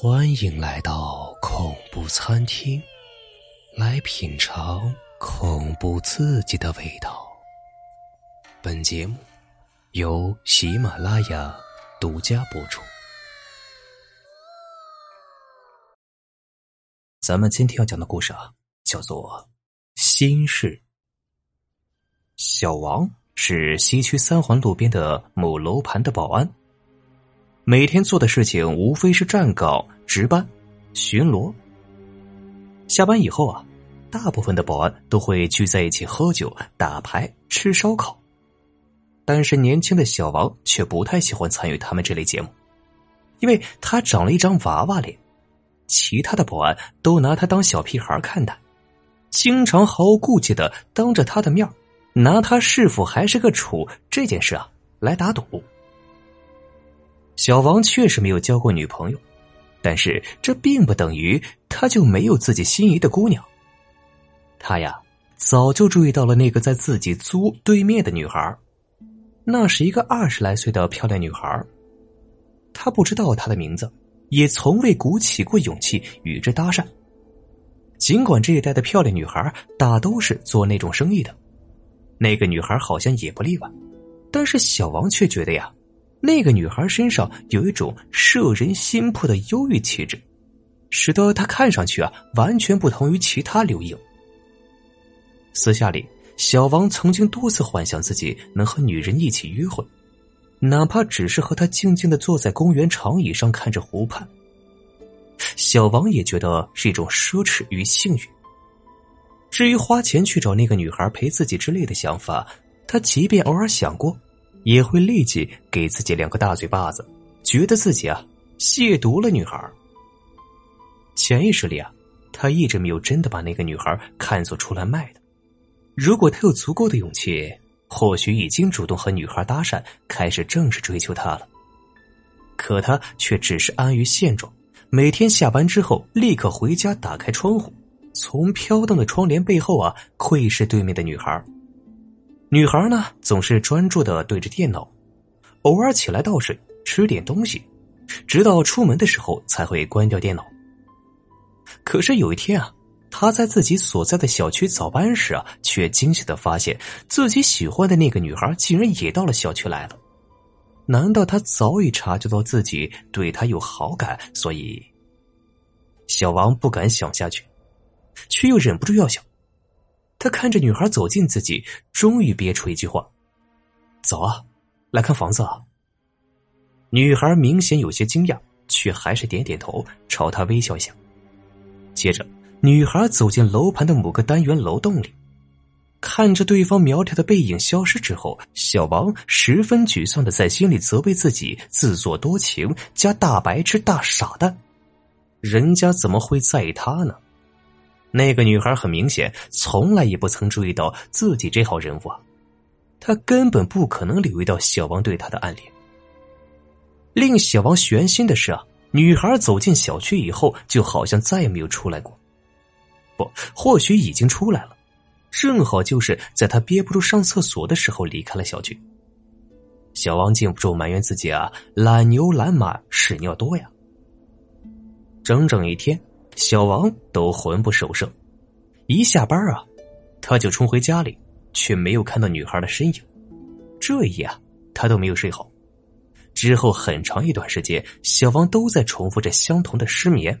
欢迎来到恐怖餐厅，来品尝恐怖刺激的味道。本节目由喜马拉雅独家播出。咱们今天要讲的故事啊，叫做《心事》。小王是西区三环路边的某楼盘的保安。每天做的事情无非是站岗、值班、巡逻。下班以后啊，大部分的保安都会聚在一起喝酒、打牌、吃烧烤。但是年轻的小王却不太喜欢参与他们这类节目，因为他长了一张娃娃脸，其他的保安都拿他当小屁孩看待，经常毫无顾忌的当着他的面拿他是否还是个处这件事啊来打赌。小王确实没有交过女朋友，但是这并不等于他就没有自己心仪的姑娘。他呀，早就注意到了那个在自己租对面的女孩，那是一个二十来岁的漂亮女孩。他不知道她的名字，也从未鼓起过勇气与之搭讪。尽管这一代的漂亮女孩大都是做那种生意的，那个女孩好像也不例外，但是小王却觉得呀。那个女孩身上有一种摄人心魄的忧郁气质，使得她看上去啊完全不同于其他流萤。私下里，小王曾经多次幻想自己能和女人一起约会，哪怕只是和她静静的坐在公园长椅上看着湖畔。小王也觉得是一种奢侈与幸运。至于花钱去找那个女孩陪自己之类的想法，他即便偶尔想过。也会立即给自己两个大嘴巴子，觉得自己啊亵渎了女孩。潜意识里啊，他一直没有真的把那个女孩看作出来卖的。如果他有足够的勇气，或许已经主动和女孩搭讪，开始正式追求她了。可他却只是安于现状，每天下班之后立刻回家，打开窗户，从飘荡的窗帘背后啊窥视对面的女孩。女孩呢，总是专注的对着电脑，偶尔起来倒水吃点东西，直到出门的时候才会关掉电脑。可是有一天啊，他在自己所在的小区早班时啊，却惊喜的发现自己喜欢的那个女孩竟然也到了小区来了。难道他早已察觉到自己对她有好感，所以小王不敢想下去，却又忍不住要想。他看着女孩走近自己，终于憋出一句话：“走啊，来看房子啊。”女孩明显有些惊讶，却还是点点头，朝他微笑一下。接着，女孩走进楼盘的某个单元楼栋里，看着对方苗条的背影消失之后，小王十分沮丧的在心里责备自己自作多情加大白痴大傻蛋。人家怎么会在意他呢？那个女孩很明显从来也不曾注意到自己这号人物啊，她根本不可能留意到小王对她的暗恋。令小王悬心的是啊，女孩走进小区以后，就好像再也没有出来过。不，或许已经出来了，正好就是在他憋不住上厕所的时候离开了小区。小王禁不住埋怨自己啊，懒牛懒马屎尿多呀。整整一天。小王都魂不守舍，一下班啊，他就冲回家里，却没有看到女孩的身影。这一夜啊，他都没有睡好。之后很长一段时间，小王都在重复着相同的失眠。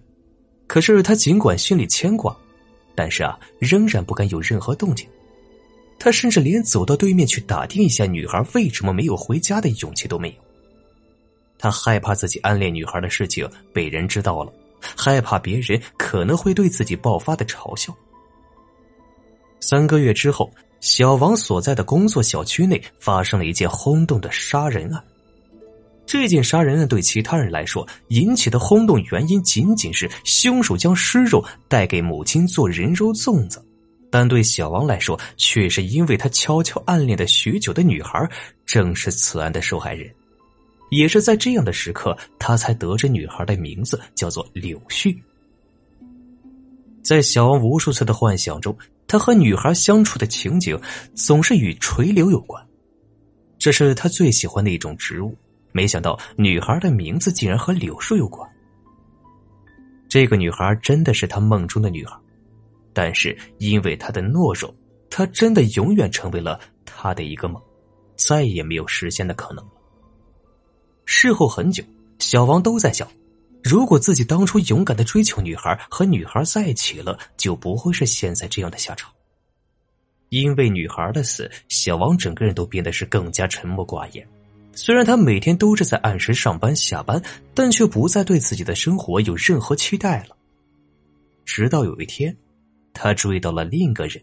可是他尽管心里牵挂，但是啊，仍然不敢有任何动静。他甚至连走到对面去打听一下女孩为什么没有回家的勇气都没有。他害怕自己暗恋女孩的事情被人知道了。害怕别人可能会对自己爆发的嘲笑。三个月之后，小王所在的工作小区内发生了一件轰动的杀人案。这件杀人案对其他人来说引起的轰动原因仅仅是凶手将尸肉带给母亲做人肉粽子，但对小王来说却是因为他悄悄暗恋的许久的女孩正是此案的受害人。也是在这样的时刻，他才得知女孩的名字叫做柳絮。在小王无数次的幻想中，他和女孩相处的情景总是与垂柳有关，这是他最喜欢的一种植物。没想到女孩的名字竟然和柳树有关。这个女孩真的是他梦中的女孩，但是因为他的懦弱，她真的永远成为了他的一个梦，再也没有实现的可能。事后很久，小王都在想，如果自己当初勇敢的追求女孩，和女孩在一起了，就不会是现在这样的下场。因为女孩的死，小王整个人都变得是更加沉默寡言。虽然他每天都是在按时上班下班，但却不再对自己的生活有任何期待了。直到有一天，他注意到了另一个人，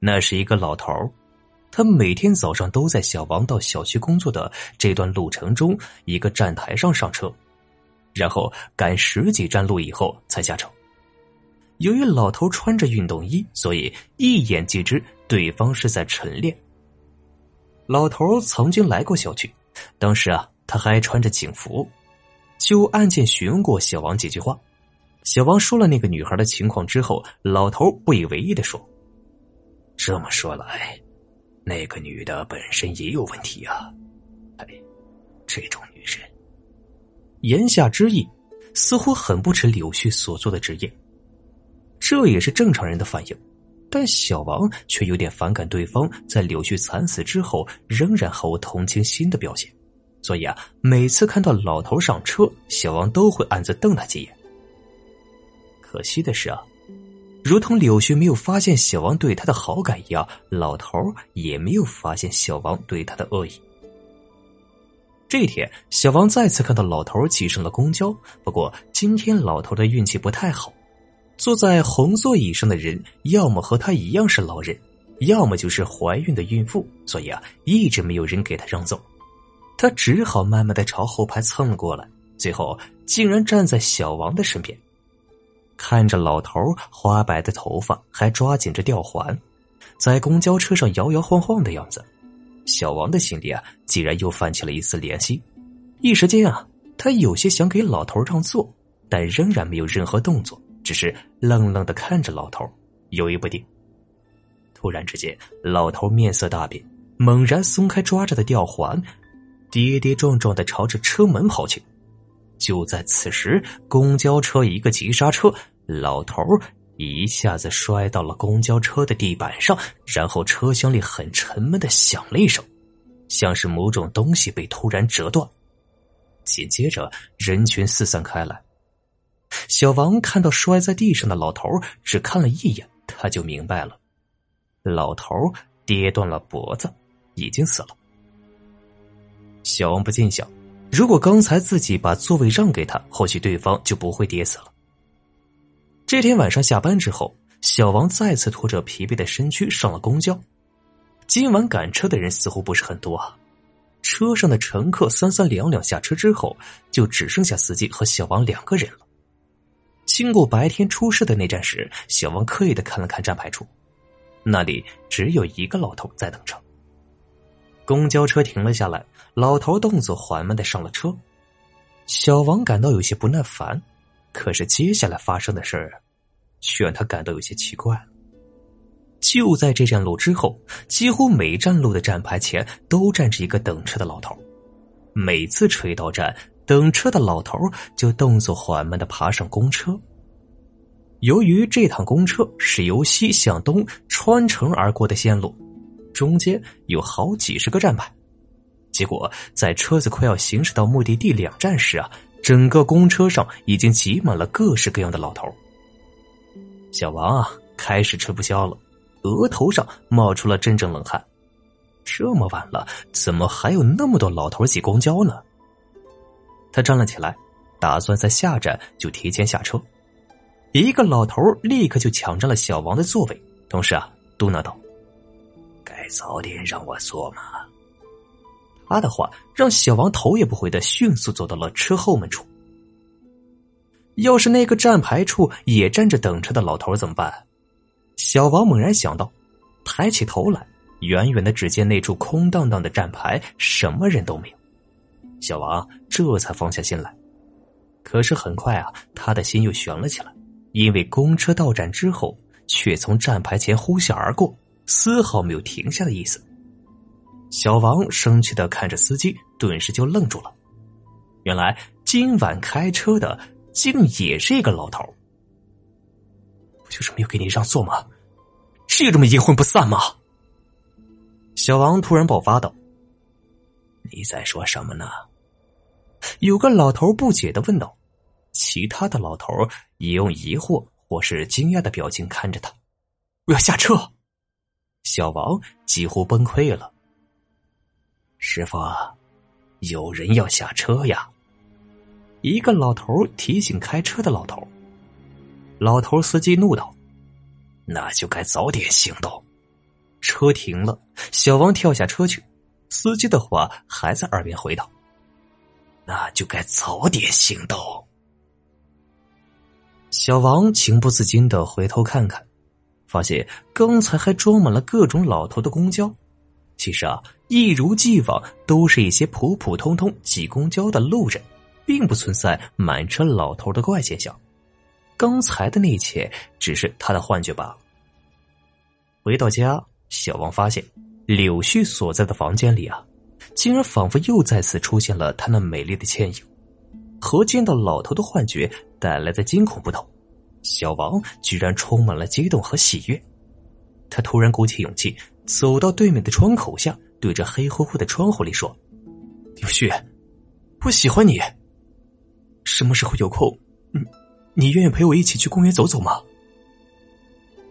那是一个老头他每天早上都在小王到小区工作的这段路程中一个站台上上车，然后赶十几站路以后才下车。由于老头穿着运动衣，所以一眼即知。对方是在晨练。老头曾经来过小区，当时啊，他还穿着警服，就案件询问过小王几句话。小王说了那个女孩的情况之后，老头不以为意的说：“这么说来，那个女的本身也有问题啊！哎，这种女人。”言下之意，似乎很不耻柳絮所做的职业，这也是正常人的反应。但小王却有点反感对方在柳絮惨死之后仍然毫无同情心的表现，所以啊，每次看到老头上车，小王都会暗自瞪他几眼。可惜的是啊，如同柳絮没有发现小王对他的好感一样，老头也没有发现小王对他的恶意。这天，小王再次看到老头挤上了公交，不过今天老头的运气不太好。坐在红座椅上的人，要么和他一样是老人，要么就是怀孕的孕妇，所以啊，一直没有人给他让座，他只好慢慢的朝后排蹭了过来，最后竟然站在小王的身边，看着老头花白的头发还抓紧着吊环，在公交车上摇摇晃晃的样子，小王的心里啊，竟然又泛起了一丝怜惜，一时间啊，他有些想给老头让座，但仍然没有任何动作。只是愣愣的看着老头，犹豫不定。突然之间，老头面色大变，猛然松开抓着的吊环，跌跌撞撞的朝着车门跑去。就在此时，公交车一个急刹车，老头一下子摔到了公交车的地板上，然后车厢里很沉闷的响了一声，像是某种东西被突然折断。紧接着，人群四散开来。小王看到摔在地上的老头，只看了一眼，他就明白了，老头跌断了脖子，已经死了。小王不禁想，如果刚才自己把座位让给他，或许对方就不会跌死了。这天晚上下班之后，小王再次拖着疲惫的身躯上了公交。今晚赶车的人似乎不是很多啊，车上的乘客三三两两下车之后，就只剩下司机和小王两个人了。经过白天出事的那站时，小王刻意的看了看站牌处，那里只有一个老头在等车。公交车停了下来，老头动作缓慢的上了车。小王感到有些不耐烦，可是接下来发生的事儿，却让他感到有些奇怪。就在这站路之后，几乎每站路的站牌前都站着一个等车的老头，每次车到站。等车的老头就动作缓慢的爬上公车。由于这趟公车是由西向东穿城而过的线路，中间有好几十个站牌，结果在车子快要行驶到目的地两站时啊，整个公车上已经挤满了各式各样的老头。小王啊，开始吃不消了，额头上冒出了阵阵冷汗。这么晚了，怎么还有那么多老头挤公交呢？他站了起来，打算在下站就提前下车。一个老头立刻就抢占了小王的座位，同时啊嘟囔道：“早点让我坐嘛。”他的话让小王头也不回的迅速走到了车后门处。要是那个站牌处也站着等车的老头怎么办？小王猛然想到，抬起头来，远远的只见那处空荡荡的站牌，什么人都没有。小王这才放下心来，可是很快啊，他的心又悬了起来，因为公车到站之后，却从站牌前呼啸而过，丝毫没有停下的意思。小王生气的看着司机，顿时就愣住了。原来今晚开车的竟也是一个老头。不就是没有给你让座吗？至于这么阴魂不散吗？小王突然爆发道：“你在说什么呢？”有个老头不解的问道，其他的老头也用疑惑或是惊讶的表情看着他。我要下车。小王几乎崩溃了。师傅，有人要下车呀！一个老头提醒开车的老头。老头司机怒道：“那就该早点行动。”车停了，小王跳下车去。司机的话还在耳边回道。那就该早点行动。小王情不自禁的回头看看，发现刚才还装满了各种老头的公交，其实啊，一如既往都是一些普普通通挤公交的路人，并不存在满车老头的怪现象。刚才的那一切只是他的幻觉罢了。回到家，小王发现柳絮所在的房间里啊。竟然仿佛又再次出现了他那美丽的倩影，和见到老头的幻觉带来的惊恐不同。小王居然充满了激动和喜悦，他突然鼓起勇气走到对面的窗口下，对着黑乎乎的窗户里说：“柳絮，我喜欢你。什么时候有空，你你愿意陪我一起去公园走走吗？”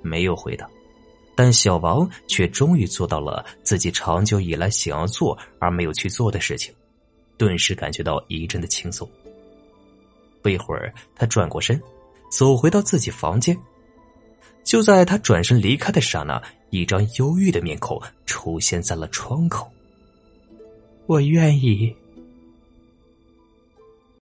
没有回答。但小王却终于做到了自己长久以来想要做而没有去做的事情，顿时感觉到一阵的轻松。不一会儿，他转过身，走回到自己房间。就在他转身离开的刹那，一张忧郁的面孔出现在了窗口。我愿意。